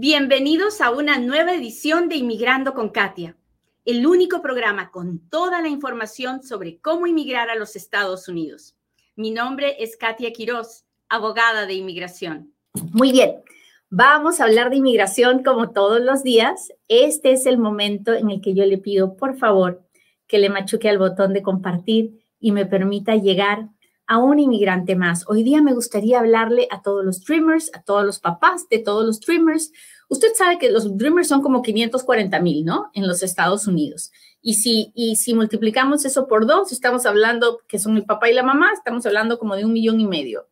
Bienvenidos a una nueva edición de Inmigrando con Katia, el único programa con toda la información sobre cómo inmigrar a los Estados Unidos. Mi nombre es Katia Quiroz, abogada de inmigración. Muy bien, vamos a hablar de inmigración como todos los días. Este es el momento en el que yo le pido, por favor, que le machuque al botón de compartir y me permita llegar a un inmigrante más. Hoy día me gustaría hablarle a todos los dreamers, a todos los papás de todos los dreamers. Usted sabe que los dreamers son como 540 mil, ¿no? En los Estados Unidos. Y si, y si multiplicamos eso por dos, estamos hablando que son el papá y la mamá, estamos hablando como de un millón y medio.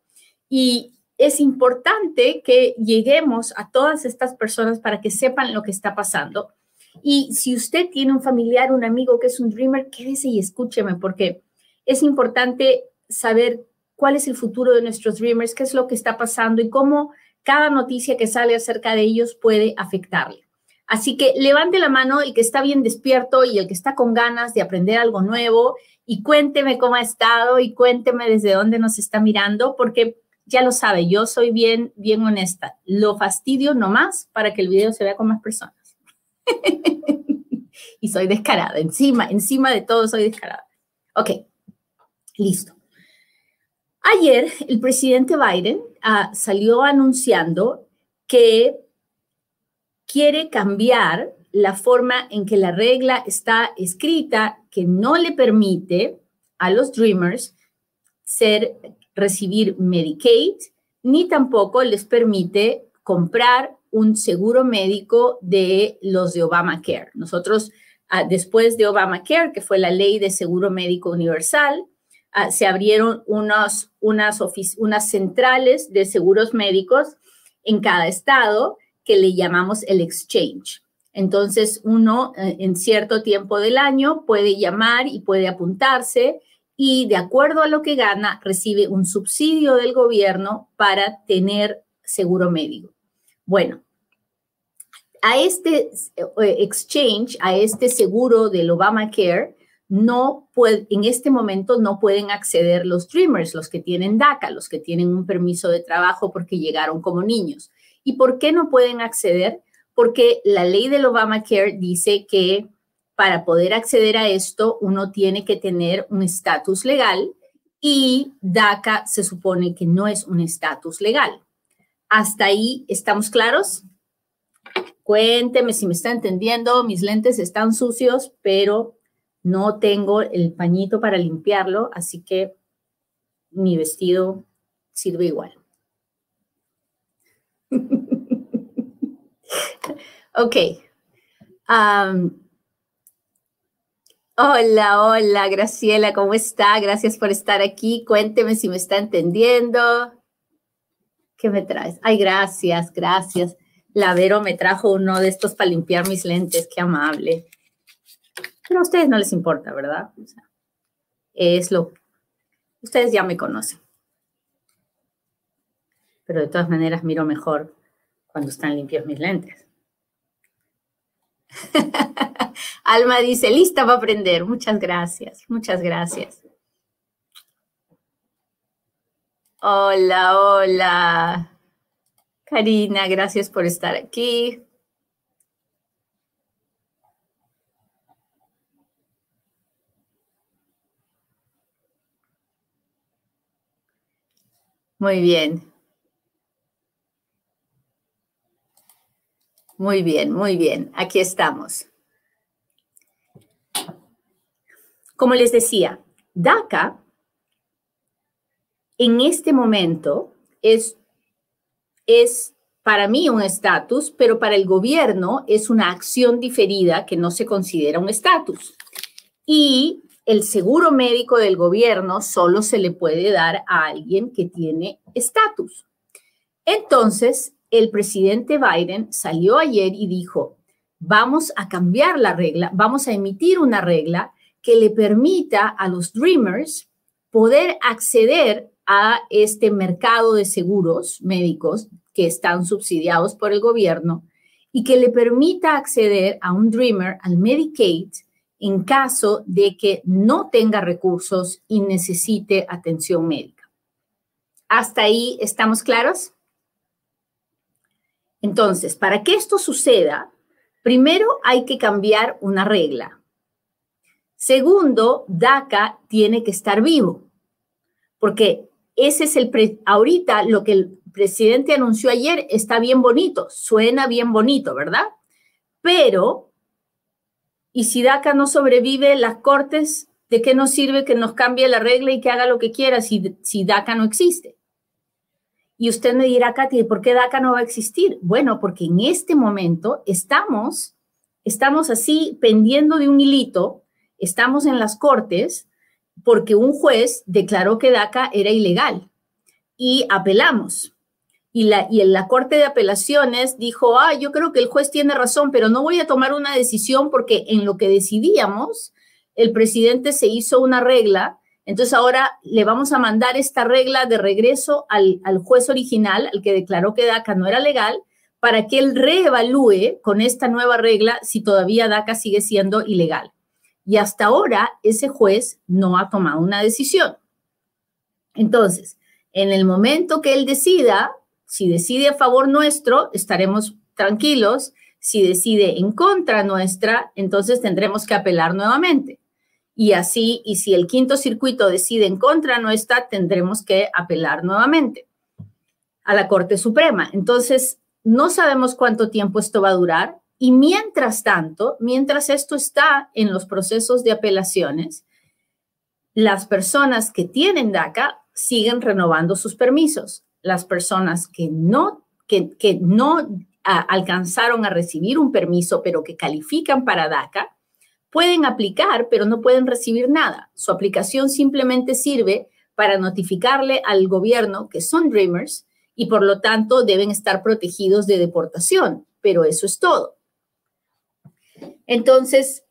Y es importante que lleguemos a todas estas personas para que sepan lo que está pasando. Y si usted tiene un familiar, un amigo que es un dreamer, quédese y escúcheme, porque es importante saber cuál es el futuro de nuestros dreamers, qué es lo que está pasando y cómo cada noticia que sale acerca de ellos puede afectarle. Así que levante la mano el que está bien despierto y el que está con ganas de aprender algo nuevo y cuénteme cómo ha estado y cuénteme desde dónde nos está mirando, porque ya lo sabe, yo soy bien, bien honesta. Lo fastidio nomás para que el video se vea con más personas. y soy descarada, encima, encima de todo soy descarada. Ok, listo. Ayer el presidente Biden uh, salió anunciando que quiere cambiar la forma en que la regla está escrita que no le permite a los Dreamers recibir Medicaid ni tampoco les permite comprar un seguro médico de los de Obamacare. Nosotros, ah, después de Obamacare, que fue la ley de seguro médico universal, ah, se abrieron unas, unas centrales de seguros médicos en cada estado que le llamamos el exchange. Entonces, uno eh, en cierto tiempo del año puede llamar y puede apuntarse y de acuerdo a lo que gana, recibe un subsidio del gobierno para tener seguro médico. Bueno, a este eh, exchange, a este seguro del Obamacare, no puede, en este momento no pueden acceder los dreamers, los que tienen DACA, los que tienen un permiso de trabajo porque llegaron como niños. ¿Y por qué no pueden acceder? Porque la ley del Obamacare dice que para poder acceder a esto uno tiene que tener un estatus legal y DACA se supone que no es un estatus legal. ¿Hasta ahí estamos claros? Cuénteme si me está entendiendo. Mis lentes están sucios, pero no tengo el pañito para limpiarlo, así que mi vestido sirve igual. ok. hola, hola, Graciela, ¿cómo está? Gracias por estar aquí. Cuénteme si me está entendiendo. ¿Qué me traes? Ay, gracias, gracias. La Vero me trajo uno de estos para limpiar mis lentes, qué amable. Pero a ustedes no les importa, ¿verdad? es lo... Ustedes ya me conocen. Pero de todas maneras miro mejor cuando están limpios mis lentes. Alma dice, lista para aprender. Muchas gracias, muchas gracias. Hola, hola. Karina, gracias por estar aquí. Muy bien. Muy bien, muy bien. Aquí estamos. Como les decía, DACA en este momento es, es para mí un estatus, pero para el gobierno es una acción diferida que no se considera un estatus. Y el seguro médico del gobierno solo se le puede dar a alguien que tiene estatus. Entonces, el presidente Biden salió ayer y dijo, vamos a cambiar la regla, vamos a emitir una regla que le permita a los Dreamers poder acceder a este mercado de seguros médicos que están subsidiados por el gobierno y que le permita acceder a un Dreamer al Medicaid en caso de que no tenga recursos y necesite atención médica. ¿Hasta ahí estamos claros? Entonces, para que esto suceda, primero hay que cambiar una regla. Segundo, DACA tiene que estar vivo, porque ese es el, ahorita lo que el presidente anunció ayer está bien bonito, suena bien bonito, ¿verdad? Pero, ¿y si DACA no sobrevive las cortes? ¿De qué nos sirve que nos cambie la regla y que haga lo que quiera si, si DACA no existe? Y usted me dirá, Katy, ¿por qué DACA no va a existir? Bueno, porque en este momento estamos, estamos así pendiendo de un hilito, estamos en las cortes porque un juez declaró que DACA era ilegal y apelamos. Y, la, en la Corte de Apelaciones dijo, ah, yo creo que el juez tiene razón, pero no voy a tomar una decisión porque en lo que decidíamos, el presidente se hizo una regla entonces ahora le vamos a mandar esta regla de regreso al, juez original, al que declaró que DACA no era legal, para que él reevalúe con esta nueva regla si todavía DACA sigue siendo ilegal. Y hasta ahora ese juez no ha tomado una decisión. Entonces, en el momento que él decida, si decide a favor nuestro, estaremos tranquilos. Si decide en contra nuestra, entonces tendremos que apelar nuevamente y así, y si el quinto circuito decide en contra nuestra, tendremos que apelar nuevamente a la Corte Suprema. Entonces, no sabemos cuánto tiempo esto va a durar y mientras tanto, mientras esto está en los procesos de apelaciones, las personas que tienen DACA siguen renovando sus permisos. Las personas que no, que, que no alcanzaron a recibir un permiso, pero que califican para DACA, Pueden aplicar, pero no pueden recibir nada. Su aplicación simplemente sirve para notificarle al gobierno que son Dreamers y por lo tanto deben estar protegidos de deportación, pero eso es todo. Entonces,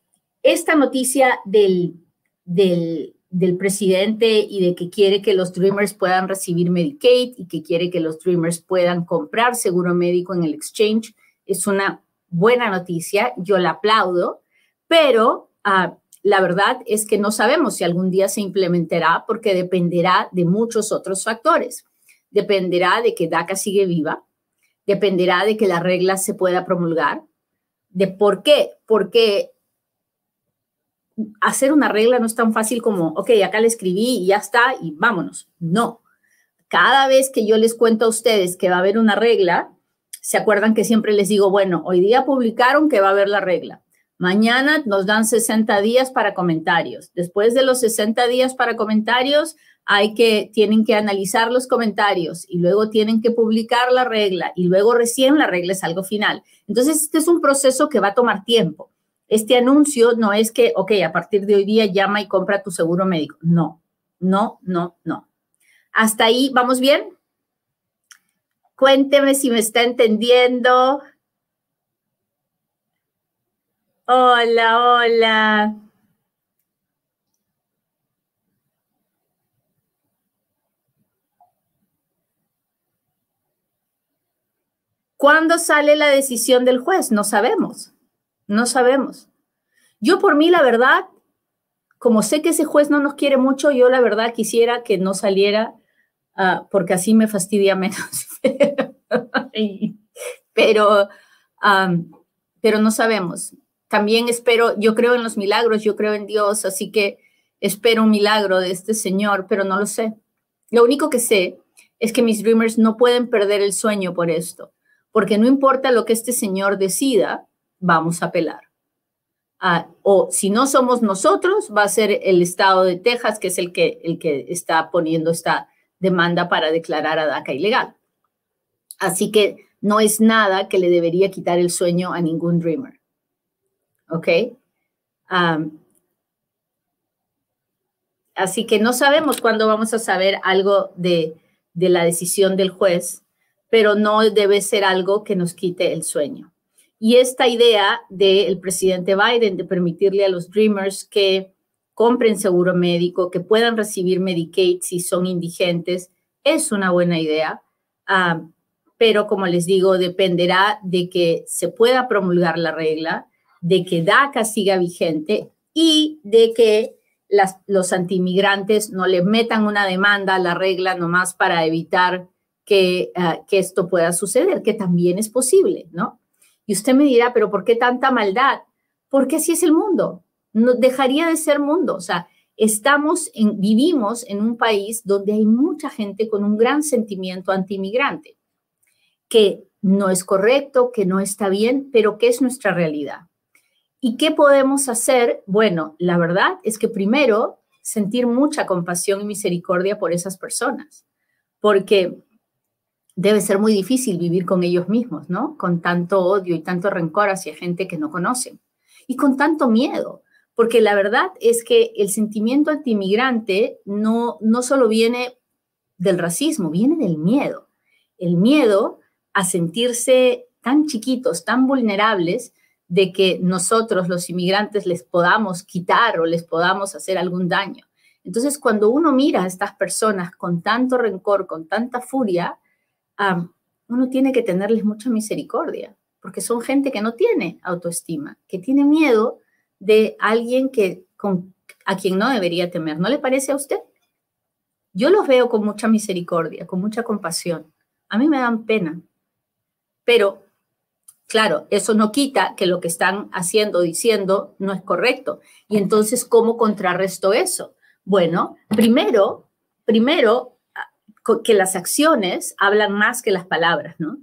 esta noticia del, del, del, presidente y de que quiere que los Dreamers puedan recibir Medicaid y que quiere que los Dreamers puedan comprar seguro médico en el exchange es una buena noticia, yo la aplaudo, pero ah, la verdad es que no sabemos si algún día se implementará porque dependerá de muchos otros factores. Dependerá de que DACA sigue viva, dependerá de que la regla se pueda promulgar. ¿De por qué? Porque hacer una regla no es tan fácil como, ok, acá le escribí y ya está y vámonos. No. Cada vez que yo les cuento a ustedes que va a haber una regla, se acuerdan que siempre les digo, bueno, hoy día publicaron que va a haber la regla. Mañana nos dan 60 días para comentarios. Después de los 60 días para comentarios, hay que, tienen que analizar los comentarios y luego tienen que publicar la regla y luego recién la regla es algo final. Entonces, este es un proceso que va a tomar tiempo. Este anuncio no es que, ok, a partir de hoy día llama y compra tu seguro médico. No, no, no, no. Hasta ahí, ¿vamos bien? Cuénteme si me está entendiendo. Hola, hola. ¿Cuándo sale la decisión del juez? No sabemos, no sabemos. Yo por mí, la verdad, como sé que ese juez no nos quiere mucho, yo la verdad quisiera que no saliera ah, porque así me fastidia menos. pero, pero no sabemos también espero, yo creo en los milagros, yo creo en Dios, así que espero un milagro de este Señor, pero no lo sé. Lo único que sé es que mis dreamers no pueden perder el sueño por esto, porque no importa lo que este Señor decida, vamos a apelar. Ah, o si no somos nosotros, va a ser el estado de Texas, que es el que, el que está poniendo esta demanda para declarar a DACA ilegal. Así que no es nada que le debería quitar el sueño a ningún dreamer. ¿ok? así que no sabemos cuándo vamos a saber algo de, de la decisión del juez, pero no debe ser algo que nos quite el sueño. Y esta idea del presidente Biden de permitirle a los Dreamers que compren seguro médico, que puedan recibir Medicaid si son indigentes, es una buena idea. pero como les digo, dependerá de que se pueda promulgar la regla de que DACA siga vigente y de que las, los antimigrantes no le metan una demanda a la regla nomás para evitar que, ah, que esto pueda suceder, que también es posible, ¿no? Y usted me dirá, pero ¿por qué tanta maldad? Porque así es el mundo. No, dejaría de ser mundo. O sea, estamos en, vivimos en un país donde hay mucha gente con un gran sentimiento antimigrante, que no es correcto, que no está bien, pero que es nuestra realidad. ¿Y qué podemos hacer? Bueno, la verdad es que primero sentir mucha compasión y misericordia por esas personas, porque debe ser muy difícil vivir con ellos mismos, ¿no? Con tanto odio y tanto rencor hacia gente que no conocen y con tanto miedo, porque la verdad es que el sentimiento antimigrante no, no solo viene del racismo, viene del miedo. El miedo a sentirse tan chiquitos, tan vulnerables, de que nosotros los inmigrantes les podamos quitar o les podamos hacer algún daño. Entonces, cuando uno mira a estas personas con tanto rencor, con tanta furia, uno tiene que tenerles mucha misericordia, porque son gente que no tiene autoestima, que tiene miedo de alguien que, a quien no debería temer. ¿No le parece a usted? Yo los veo con mucha misericordia, con mucha compasión. A mí me dan pena, pero Claro, eso no quita que lo que están haciendo, diciendo, no es correcto. Y entonces, ¿cómo contrarresto eso? Bueno, primero, primero, que las acciones hablan más que las palabras, ¿no?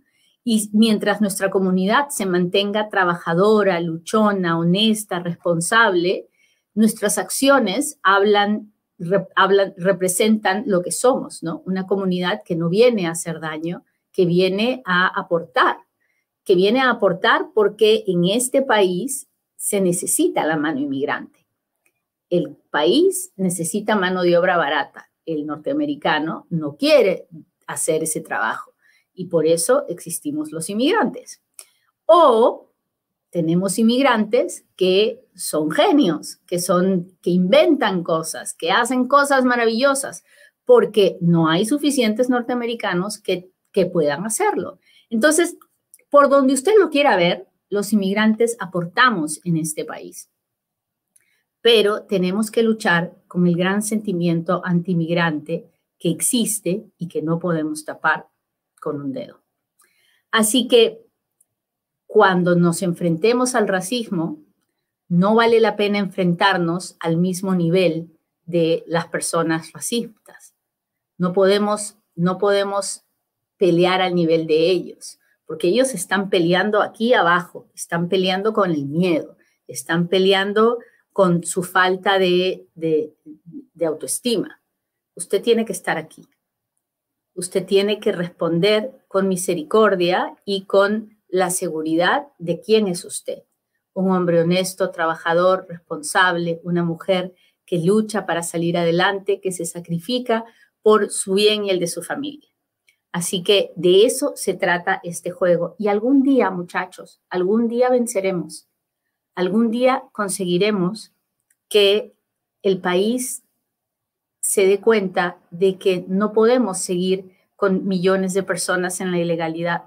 Y mientras nuestra comunidad se mantenga trabajadora, luchona, honesta, responsable, nuestras acciones hablan, hablan, representan lo que somos, ¿no? Una comunidad que no viene a hacer daño, que viene a aportar que viene a aportar porque en este país se necesita la mano inmigrante. El país necesita mano de obra barata. El norteamericano no quiere hacer ese trabajo y por eso existimos los inmigrantes. O tenemos inmigrantes que son genios, que son que inventan cosas, que hacen cosas maravillosas, porque no hay suficientes norteamericanos que, que puedan hacerlo. Entonces, por donde usted lo quiera ver, los inmigrantes aportamos en este país. Pero tenemos que luchar con el gran sentimiento antimigrante que existe y que no podemos tapar con un dedo. Así que cuando nos enfrentemos al racismo, no vale la pena enfrentarnos al mismo nivel de las personas racistas. No podemos, no podemos pelear al nivel de ellos porque ellos están peleando aquí abajo, están peleando con el miedo, están peleando con su falta de, autoestima. Usted tiene que estar aquí. Usted tiene que responder con misericordia y con la seguridad de quién es usted. Un hombre honesto, trabajador, responsable, una mujer que lucha para salir adelante, que se sacrifica por su bien y el de su familia. Así que de eso se trata este juego. Y algún día, muchachos, algún día venceremos. Algún día conseguiremos que el país se dé cuenta de que no podemos seguir con millones de personas en la ilegalidad,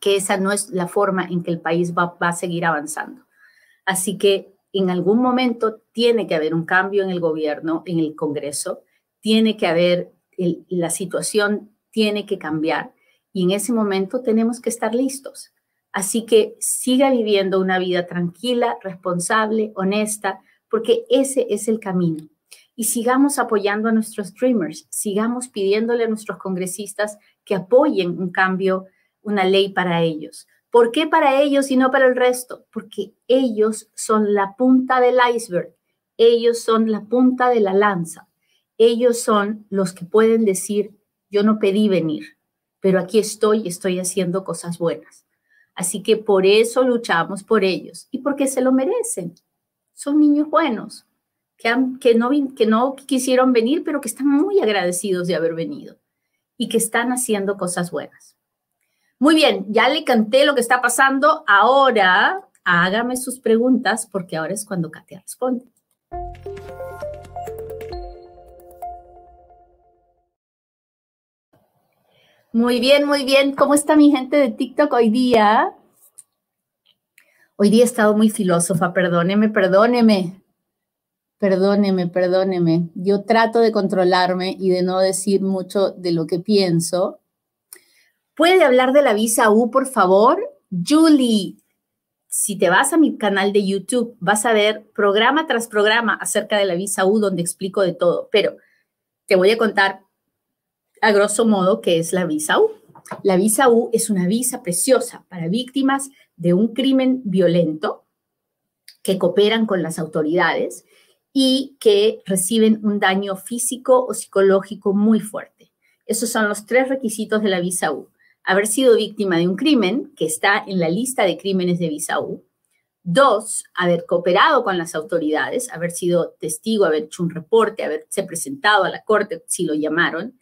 que esa no es la forma en que el país va, a seguir avanzando. Así que en algún momento tiene que haber un cambio en el gobierno, en el Congreso, tiene que haber la situación tiene que cambiar y en ese momento tenemos que estar listos. Así que siga viviendo una vida tranquila, responsable, honesta, porque ese es el camino. Y sigamos apoyando a nuestros dreamers, sigamos pidiéndole a nuestros congresistas que apoyen un cambio, una ley para ellos. ¿Por qué para ellos y no para el resto? Porque ellos son la punta del iceberg, ellos son la punta de la lanza, ellos son los que pueden decir, yo no pedí venir, pero aquí estoy y estoy haciendo cosas buenas. Así que por eso luchamos por ellos y porque se lo merecen. Son niños buenos, que, no, no quisieron venir, pero que están muy agradecidos de haber venido y que están haciendo cosas buenas. Muy bien, ya le canté lo que está pasando. Ahora hágame sus preguntas porque ahora es cuando Katia responde. Muy bien, muy bien. ¿Cómo está mi gente de TikTok hoy día? Hoy día he estado muy filósofa, perdóneme, perdóneme. Perdóneme, perdóneme. Yo trato de controlarme y de no decir mucho de lo que pienso, ¿Puede hablar de la visa U, por favor? Julie, si te vas a mi canal de YouTube, vas a ver programa tras programa acerca de la visa U donde explico de todo, pero te voy a contar a grosso modo qué es la visa U. La visa U es una visa preciosa para víctimas de un crimen violento que cooperan con las autoridades y que reciben un daño físico o psicológico muy fuerte. Esos son los tres requisitos de la visa U haber sido víctima de un crimen que está en la lista de crímenes de visa U. Dos, haber cooperado con las autoridades, haber sido testigo, haber hecho un reporte, haberse presentado a la corte si lo llamaron.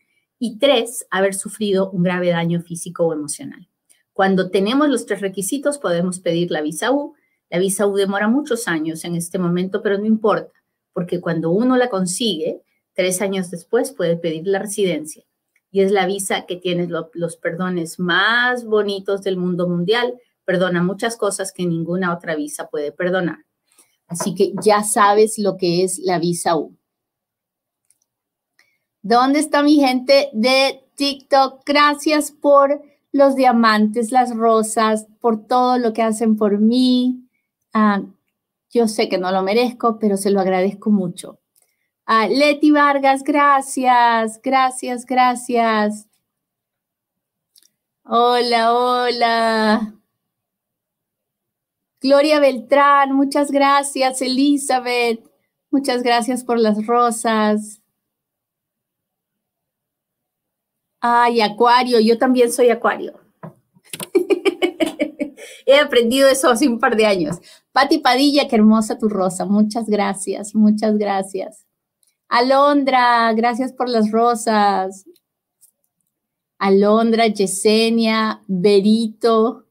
Y tres, haber sufrido un grave daño físico o emocional. Cuando tenemos los tres requisitos, podemos pedir la visa U. La visa U demora muchos años en este momento, pero no importa, porque cuando uno la consigue, tres años después puede pedir la residencia y es la visa que tiene los perdones más bonitos del mundo mundial. Perdona muchas cosas que ninguna otra visa puede perdonar. Así que ya sabes lo que es la visa U. ¿Dónde está mi gente de TikTok? Gracias por los diamantes, las rosas, por todo lo que hacen por mí. Ah, yo sé que no lo merezco, pero se lo agradezco mucho. Ah, Leti Vargas, gracias, gracias, gracias. Hola, hola. Gloria Beltrán, muchas gracias. Elizabeth, muchas gracias por las rosas. Ay, Acuario, yo también soy Acuario. He aprendido eso hace un par de años. Pati Padilla, qué hermosa tu rosa. Muchas gracias, muchas gracias. Alondra, gracias por las rosas. Alondra, Yesenia, Berito.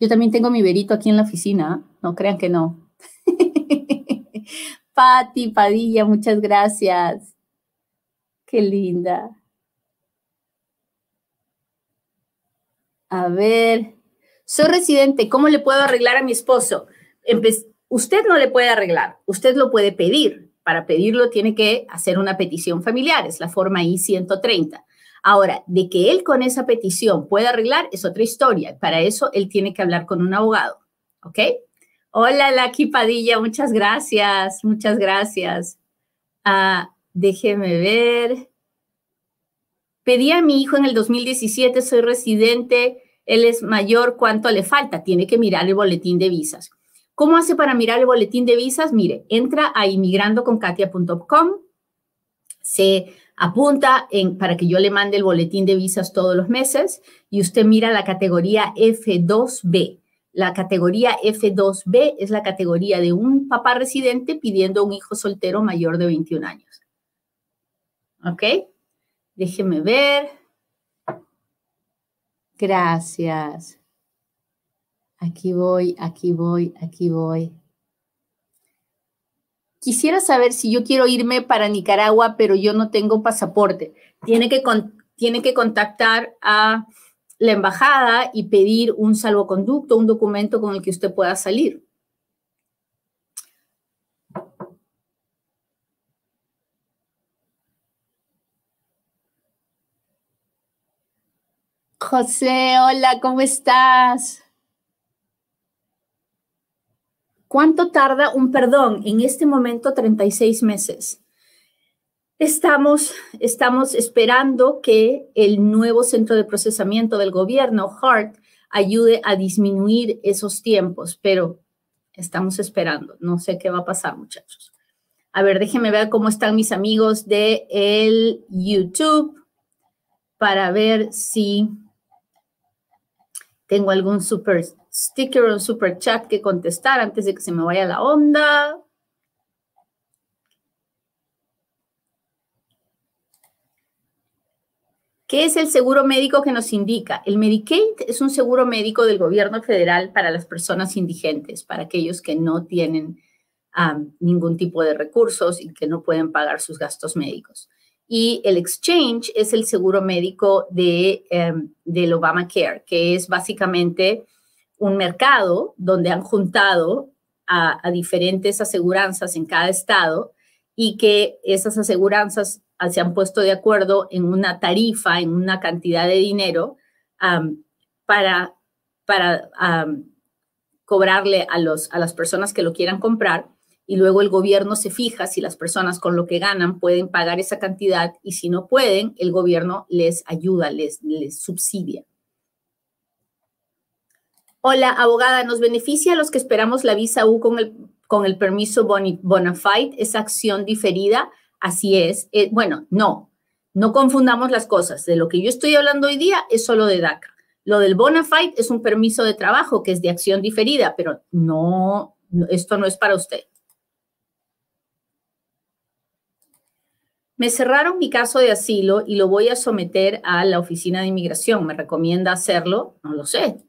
Yo también tengo mi Berito aquí en la oficina, no crean que no. Patti, Padilla, muchas gracias. Qué linda. A ver, soy residente, ¿cómo le puedo arreglar a mi esposo? usted no le puede arreglar, usted lo puede pedir para pedirlo tiene que hacer una petición familiar, es la forma I-130. Ahora, de que él con esa petición pueda arreglar es otra historia. Para eso él tiene que hablar con un abogado. ¿Ok? Hola, Laki Padilla, muchas gracias, muchas gracias. Ah, déjeme ver. Pedí a mi hijo en el 2017, soy residente, él es mayor, ¿cuánto le falta? Tiene que mirar el boletín de visas. ¿Cómo hace para mirar el boletín de visas? Mire, entra a inmigrandoconkatia.com, se apunta para que yo le mande el boletín de visas todos los meses y usted mira la categoría F2B. La categoría F2B es la categoría de un papá residente pidiendo un hijo soltero mayor de 21 años. ¿Ok? Déjeme ver. Gracias. Aquí voy, aquí voy, aquí voy. Quisiera saber si yo quiero irme para Nicaragua, pero yo no tengo pasaporte. Tiene que, tiene que contactar a la embajada y pedir un salvoconducto, un documento con el que usted pueda salir. José, hola, ¿cómo estás? ¿Cuánto tarda un perdón? En este momento, 36 meses. Estamos, estamos esperando que el nuevo centro de procesamiento del gobierno, HART, ayude a disminuir esos tiempos, pero estamos esperando. No sé qué va a pasar, muchachos. A ver, déjenme ver cómo están mis amigos de el YouTube para ver si tengo algún super sticker o super chat que contestar antes de que se me vaya la onda. ¿Qué es el seguro médico que nos indica? El Medicaid es un seguro médico del gobierno federal para las personas indigentes, para aquellos que no tienen ningún tipo de recursos y que no pueden pagar sus gastos médicos. Y el exchange es el seguro médico de, um, del Obamacare, que es básicamente un mercado donde han juntado a, diferentes aseguranzas en cada estado y que esas aseguranzas se han puesto de acuerdo en una tarifa, en una cantidad de dinero para, para cobrarle a, los, a las personas que lo quieran comprar y luego el gobierno se fija si las personas con lo que ganan pueden pagar esa cantidad y si no pueden, el gobierno les ayuda, les, subsidia. Hola, abogada, ¿nos beneficia a los que esperamos la visa U con el, con el permiso bona fide esa acción diferida? Así es. Eh, bueno, no, no confundamos las cosas. De lo que yo estoy hablando hoy día es solo de DACA. Lo del bona fide es un permiso de trabajo que es de acción diferida, pero no, esto no es para usted. Me cerraron mi caso de asilo y lo voy a someter a la oficina de inmigración. ¿Me recomienda hacerlo? No lo sé.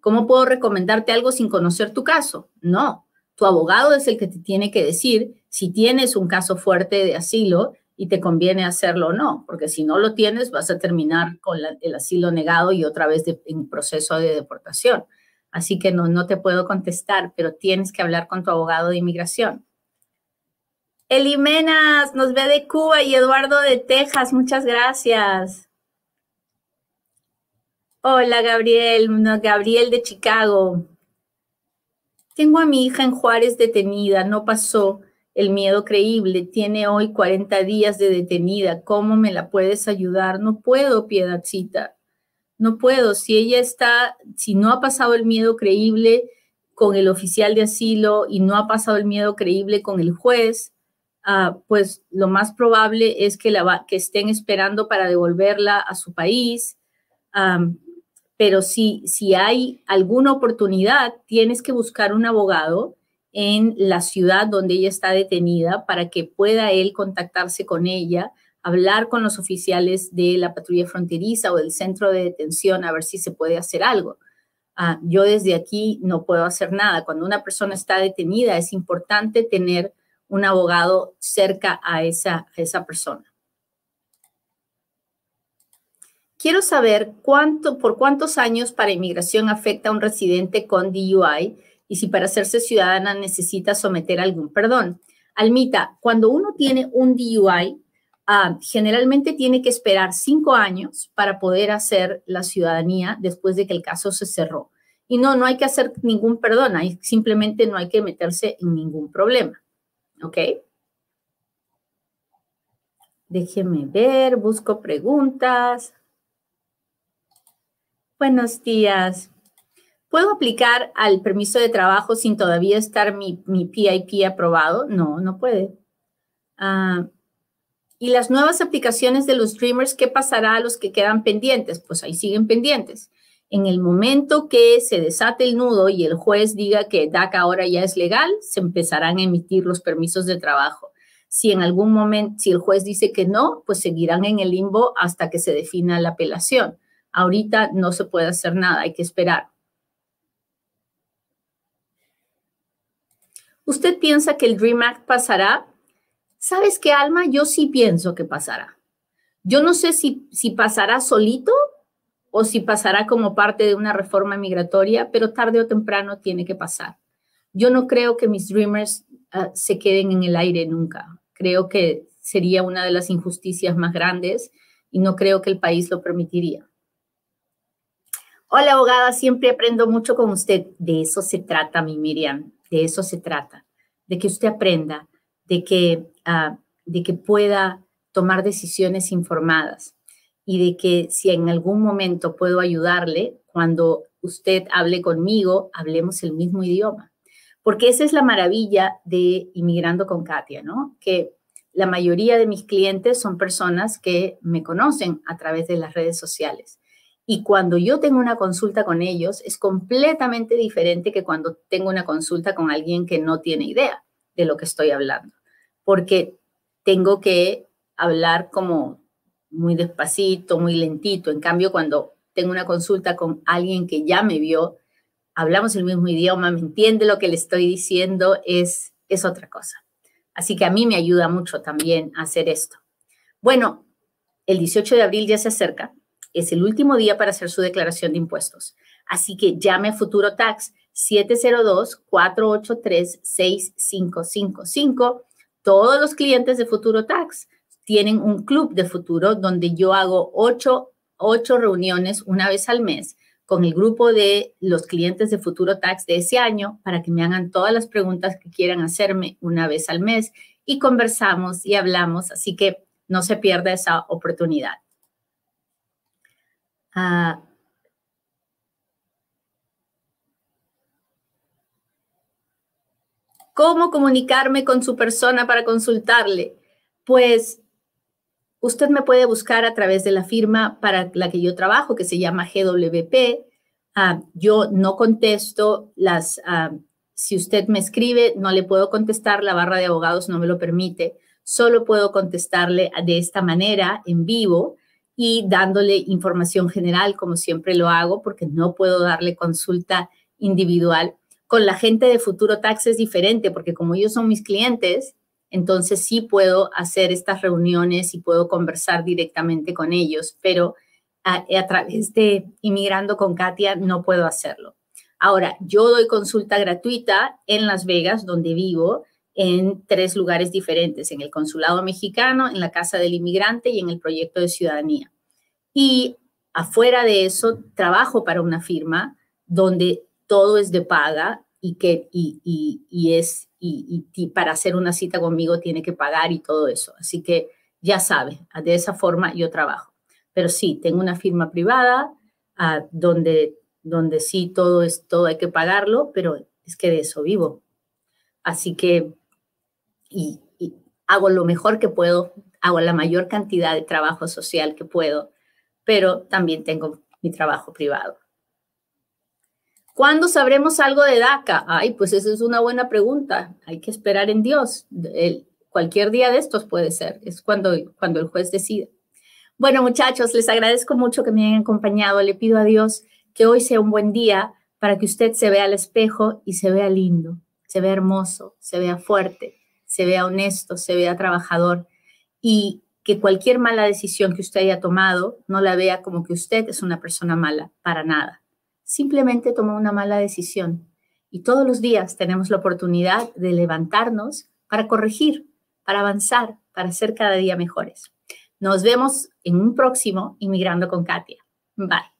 ¿Cómo puedo recomendarte algo sin conocer tu caso? No. Tu abogado es el que te tiene que decir si tienes un caso fuerte de asilo y te conviene hacerlo o no, porque si no lo tienes vas a terminar con el asilo negado y otra vez en proceso de deportación. Así que no, no te puedo contestar, pero tienes que hablar con tu abogado de inmigración. Elimenas nos ve de Cuba y Eduardo de Texas, muchas gracias. Hola Gabriel, Gabriel de Chicago. Tengo a mi hija en Juárez detenida, no pasó el miedo creíble. Tiene hoy 40 días de detenida. ¿Cómo me la puedes ayudar? No puedo, piedacita. No puedo. Si ella está, si no ha pasado el miedo creíble con el oficial de asilo y no ha pasado el miedo creíble con el juez, ah, pues lo más probable es que, estén esperando para devolverla a su país. pero si, si hay alguna oportunidad, tienes que buscar un abogado en la ciudad donde ella está detenida para que pueda él contactarse con ella, hablar con los oficiales de la patrulla fronteriza o del centro de detención a ver si se puede hacer algo. Ah, yo desde aquí no puedo hacer nada. Cuando una persona está detenida es importante tener un abogado cerca a esa, esa persona. Quiero saber cuánto, por cuántos años para inmigración afecta a un residente con DUI y si para hacerse ciudadana necesita someter algún perdón. Almita, cuando uno tiene un DUI, ah, generalmente tiene que esperar cinco años para poder hacer la ciudadanía después de que el caso se cerró. Y no, no hay que hacer ningún perdón, simplemente no hay que meterse en ningún problema. ¿Ok? Déjeme ver, busco preguntas. Buenos días. ¿Puedo aplicar al permiso de trabajo sin todavía estar mi, mi PIP aprobado? No, no puede. Ah, y las nuevas aplicaciones de los Dreamers, ¿qué pasará a los que quedan pendientes? Pues ahí siguen pendientes. En el momento que se desate el nudo y el juez diga que DACA ahora ya es legal, se empezarán a emitir los permisos de trabajo. Si en algún momento, si el juez dice que no, pues seguirán en el limbo hasta que se defina la apelación. Ahorita no se puede hacer nada, hay que esperar. ¿Usted piensa que el Dream Act pasará? ¿Sabes qué, Alma? Yo sí pienso que pasará. Yo no sé si, si pasará solito o si pasará como parte de una reforma migratoria, pero tarde o temprano tiene que pasar. Yo no creo que mis Dreamers ah, se queden en el aire nunca. Creo que sería una de las injusticias más grandes y no creo que el país lo permitiría. Hola, abogada, siempre aprendo mucho con usted. De eso se trata, mi Miriam de eso se trata, de que usted aprenda, de que, ah, de que pueda tomar decisiones informadas y de que si en algún momento puedo ayudarle, cuando usted hable conmigo, hablemos el mismo idioma. Porque esa es la maravilla de Inmigrando con Katia, ¿no? Que la mayoría de mis clientes son personas que me conocen a través de las redes sociales. Y cuando yo tengo una consulta con ellos, es completamente diferente que cuando tengo una consulta con alguien que no tiene idea de lo que estoy hablando, porque tengo que hablar como muy despacito, muy lentito. En cambio, cuando tengo una consulta con alguien que ya me vio, hablamos el mismo idioma, me entiende lo que le estoy diciendo, es, es otra cosa. Así que a mí me ayuda mucho también hacer esto. Bueno, el 18 de abril ya se acerca es el último día para hacer su declaración de impuestos. Así que llame a Futuro Tax 702-483-6555 todos los clientes de Futuro Tax tienen un club de futuro donde yo hago ocho, ocho reuniones una vez al mes con el grupo de los clientes de Futuro Tax de ese año para que me hagan todas las preguntas que quieran hacerme una vez al mes y conversamos y hablamos, así que no se pierda esa oportunidad. Ah, ¿Cómo comunicarme con su persona para consultarle? Pues usted me puede buscar a través de la firma para la que yo trabajo, que se llama GWP. Ah, yo no contesto las, ah, si usted me escribe, no le puedo contestar, la barra de abogados no me lo permite. Solo puedo contestarle de esta manera, en vivo, y dándole información general, como siempre lo hago, porque no puedo darle consulta individual con la gente de Futuro Tax es diferente porque como ellos son mis clientes, entonces sí puedo hacer estas reuniones y puedo conversar directamente con ellos, pero a, través de Inmigrando con Katia no puedo hacerlo. Ahora, yo doy consulta gratuita en Las Vegas, donde vivo, en tres lugares diferentes, en el Consulado Mexicano, en la Casa del Inmigrante y en el Proyecto de Ciudadanía. Y afuera de eso, trabajo para una firma donde todo es de paga y que y, es y, para hacer una cita conmigo tiene que pagar y todo eso. Así que ya sabe, de esa forma yo trabajo. Pero sí, tengo una firma privada ah, donde, donde sí todo es todo hay que pagarlo, pero es que de eso vivo. Así que y hago lo mejor que puedo, hago la mayor cantidad de trabajo social que puedo, pero también tengo mi trabajo privado. ¿Cuándo sabremos algo de DACA? Ay, pues esa es una buena pregunta. Hay que esperar en Dios. cualquier día de estos puede ser. Es cuando, cuando el juez decide. Bueno, muchachos, les agradezco mucho que me hayan acompañado. Le pido a Dios que hoy sea un buen día para que usted se vea al espejo y se vea lindo, se vea hermoso, se vea fuerte, se vea honesto, se vea trabajador y que cualquier mala decisión que usted haya tomado no la vea como que usted es una persona mala, para nada simplemente tomó una mala decisión. Y todos los días tenemos la oportunidad de levantarnos para corregir, para avanzar, para ser cada día mejores. Nos vemos en un próximo Inmigrando con Katia. Bye.